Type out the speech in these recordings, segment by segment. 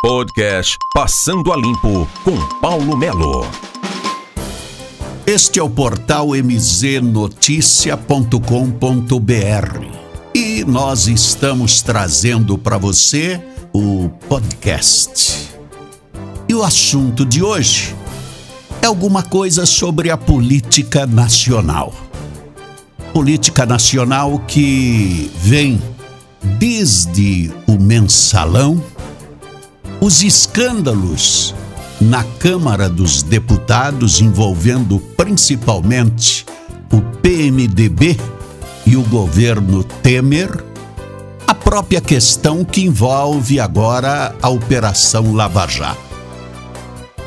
Podcast Passando a Limpo com Paulo Melo. Este é o portal mznoticia.com.br e nós estamos trazendo para você o podcast. E o assunto de hoje é alguma coisa sobre a política nacional. Política nacional que vem desde o mensalão, os escândalos na Câmara dos Deputados envolvendo principalmente o PMDB e o governo Temer, a própria questão que envolve agora a Operação Lava Jato.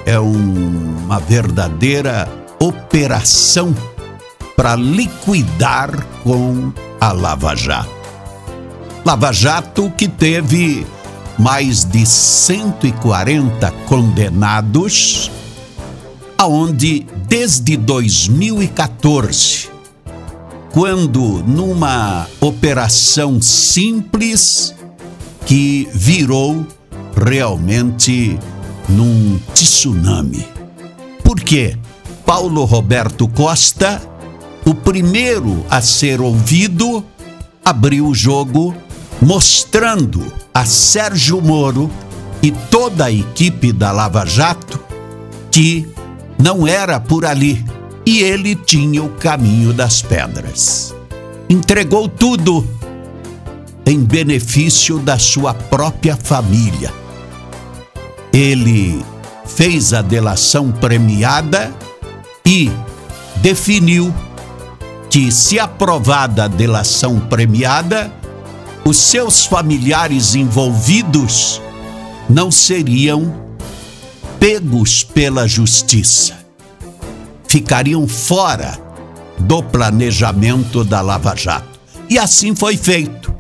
É um, uma verdadeira operação para liquidar com a Lava Jato. Lava Jato que teve mais de 140 condenados, aonde desde 2014, quando numa operação simples que virou realmente num tsunami. Por quê? Paulo Roberto Costa, o primeiro a ser ouvido, abriu o jogo mostrando a Sérgio Moro e toda a equipe da Lava Jato que não era por ali e ele tinha o caminho das pedras. Entregou tudo em benefício da sua própria família. Ele fez a delação premiada e definiu que, se aprovada a delação premiada, os seus familiares envolvidos não seriam pegos pela justiça. Ficariam fora do planejamento da Lava Jato. E assim foi feito.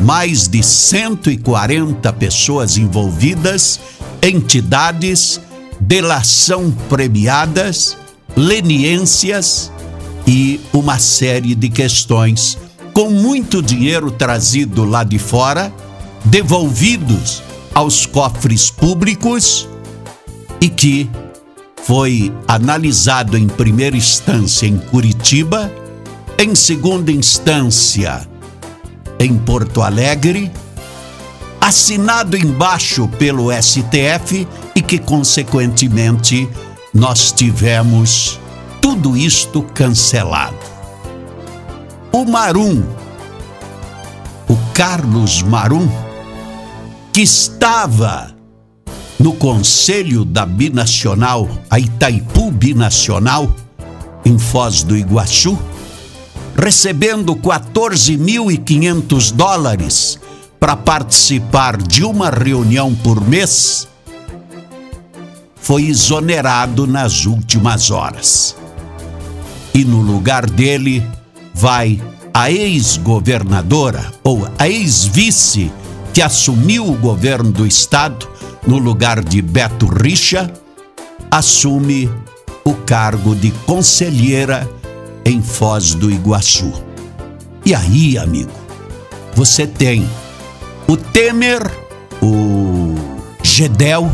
Mais de 140 pessoas envolvidas, entidades, delação premiadas, leniências e uma série de questões com muito dinheiro trazido lá de fora, devolvidos aos cofres públicos e que foi analisado em primeira instância em Curitiba, em segunda instância em Porto Alegre, assinado embaixo pelo STF e que, consequentemente, nós tivemos tudo isto cancelado o Marum, o Carlos Marum, que estava no conselho da Binacional, a Itaipu Binacional, em Foz do Iguaçu, recebendo 14.500 dólares para participar de uma reunião por mês, foi exonerado nas últimas horas. E no lugar dele, vai a ex-governadora ou a ex-vice que assumiu o governo do estado no lugar de Beto Richa, assume o cargo de conselheira em Foz do Iguaçu. E aí, amigo, você tem o Temer, o Gedel,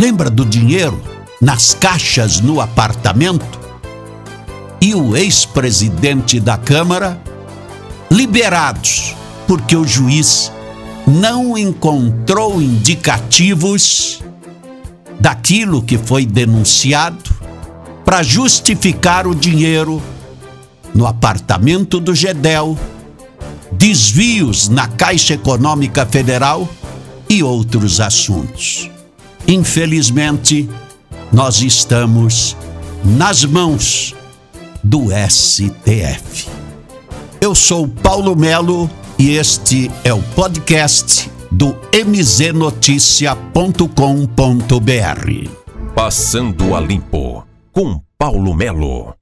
lembra do dinheiro nas caixas no apartamento? E o ex-presidente da Câmara liberados, porque o juiz não encontrou indicativos daquilo que foi denunciado para justificar o dinheiro no apartamento do Gedel, desvios na Caixa Econômica Federal e outros assuntos. Infelizmente, nós estamos nas mãos do STF. Eu sou Paulo Melo e este é o podcast do mznoticia.com.br. Passando a limpo com Paulo Melo.